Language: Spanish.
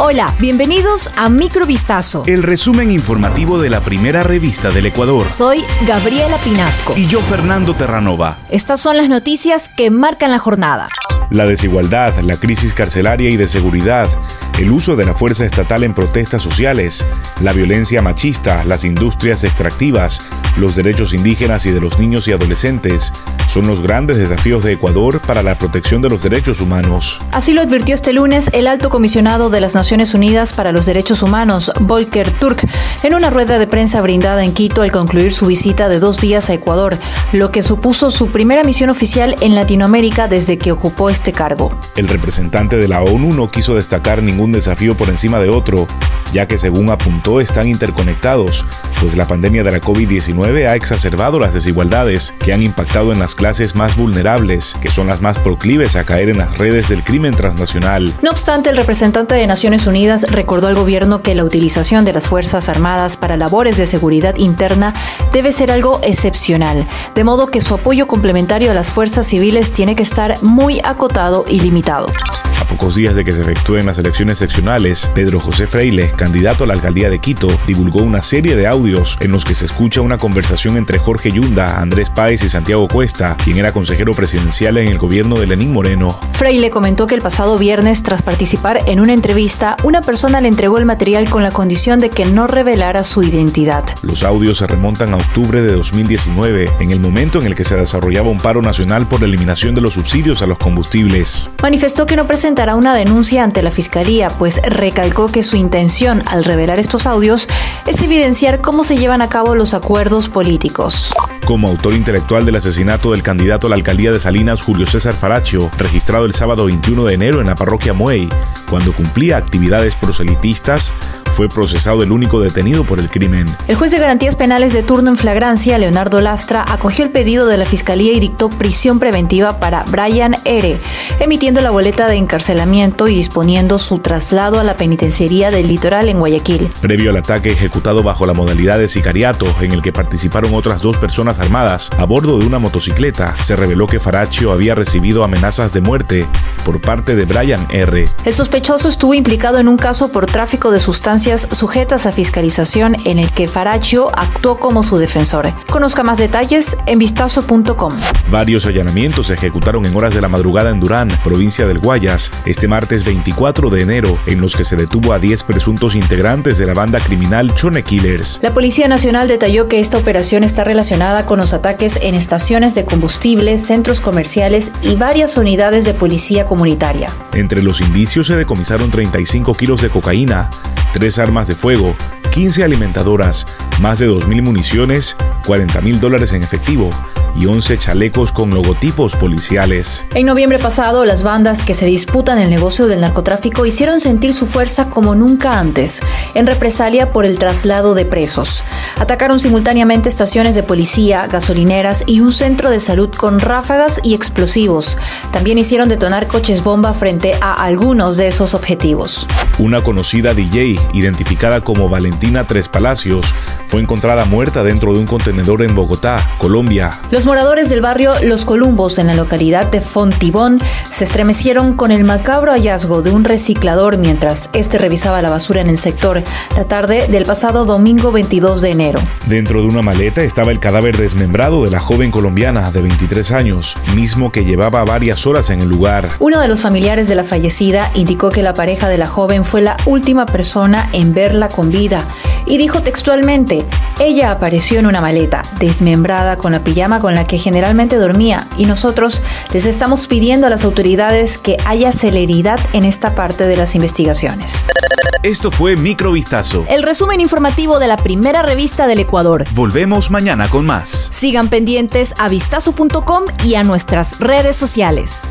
Hola, bienvenidos a Microvistazo. El resumen informativo de la primera revista del Ecuador. Soy Gabriela Pinasco. Y yo, Fernando Terranova. Estas son las noticias que marcan la jornada. La desigualdad, la crisis carcelaria y de seguridad, el uso de la fuerza estatal en protestas sociales, la violencia machista, las industrias extractivas, los derechos indígenas y de los niños y adolescentes son los grandes desafíos de Ecuador para la protección de los derechos humanos. Así lo advirtió este lunes el alto comisionado de las Naciones Unidas para los Derechos Humanos, Volker Turk, en una rueda de prensa brindada en Quito al concluir su visita de dos días a Ecuador, lo que supuso su primera misión oficial en Latinoamérica desde que ocupó este cargo. El representante de la ONU no quiso destacar ningún desafío por encima de otro, ya que según apuntó están interconectados, pues la pandemia de la COVID-19 ha exacerbado las desigualdades que han impactado en las clases más vulnerables, que son las más proclives a caer en las redes del crimen transnacional. No obstante, el representante de Naciones Unidas recordó al gobierno que la utilización de las Fuerzas Armadas para labores de seguridad interna debe ser algo excepcional, de modo que su apoyo complementario a las fuerzas civiles tiene que estar muy acotado y limitado. A pocos días de que se efectúen las elecciones seccionales, Pedro José Freile, candidato a la alcaldía de Quito, divulgó una serie de audios en los que se escucha una conversación entre Jorge Yunda, Andrés Páez y Santiago Cuesta, quien era consejero presidencial en el gobierno de Lenín Moreno. Freile comentó que el pasado viernes, tras participar en una entrevista, una persona le entregó el material con la condición de que no revelara su identidad. Los audios se remontan a octubre de 2019, en el momento en el que se desarrollaba un paro nacional por la eliminación de los subsidios a los combustibles. Manifestó que no presentará una denuncia ante la Fiscalía, pues recalcó que su intención al revelar estos audios es evidenciar cómo se llevan a cabo los acuerdos políticos. Como autor intelectual del asesinato del candidato a la alcaldía de Salinas Julio César Faracho, registrado el sábado 21 de enero en la parroquia Muey, cuando cumplía actividades proselitistas, fue procesado el único detenido por el crimen. El juez de garantías penales de turno en flagrancia, Leonardo Lastra, acogió el pedido de la Fiscalía y dictó prisión preventiva para Brian R., emitiendo la boleta de encarcelamiento y disponiendo su traslado a la penitenciaría del litoral en Guayaquil. Previo al ataque ejecutado bajo la modalidad de sicariato, en el que participaron otras dos personas armadas a bordo de una motocicleta, se reveló que Faracho había recibido amenazas de muerte por parte de Brian R. El sospechoso estuvo implicado en un caso por tráfico de sustancias sujetas a fiscalización en el que Faracho actuó como su defensor. Conozca más detalles en vistazo.com. Varios allanamientos se ejecutaron en horas de la madrugada en Durán, provincia del Guayas, este martes 24 de enero, en los que se detuvo a 10 presuntos integrantes de la banda criminal Chone Killers. La Policía Nacional detalló que esta operación está relacionada con los ataques en estaciones de combustible, centros comerciales y varias unidades de policía comunitaria. Entre los indicios se decomisaron 35 kilos de cocaína, tres armas de fuego, 15 alimentadoras, más de 2.000 municiones, 40 mil dólares en efectivo, y 11 chalecos con logotipos policiales. En noviembre pasado, las bandas que se disputan el negocio del narcotráfico hicieron sentir su fuerza como nunca antes, en represalia por el traslado de presos. Atacaron simultáneamente estaciones de policía, gasolineras y un centro de salud con ráfagas y explosivos. También hicieron detonar coches bomba frente a algunos de esos objetivos. Una conocida DJ, identificada como Valentina Tres Palacios, fue encontrada muerta dentro de un contenedor en Bogotá, Colombia. Los moradores del barrio Los Columbos, en la localidad de Fontibón, se estremecieron con el macabro hallazgo de un reciclador mientras este revisaba la basura en el sector la tarde del pasado domingo 22 de enero. Dentro de una maleta estaba el cadáver desmembrado de la joven colombiana de 23 años, mismo que llevaba varias horas en el lugar. Uno de los familiares de la fallecida indicó que la pareja de la joven fue la última persona en verla con vida y dijo textualmente, ella apareció en una maleta, desmembrada con la pijama con la que generalmente dormía y nosotros les estamos pidiendo a las autoridades que haya celeridad en esta parte de las investigaciones. Esto fue Microvistazo. El resumen informativo de la primera revista del Ecuador. Volvemos mañana con más. Sigan pendientes a vistazo.com y a nuestras redes sociales.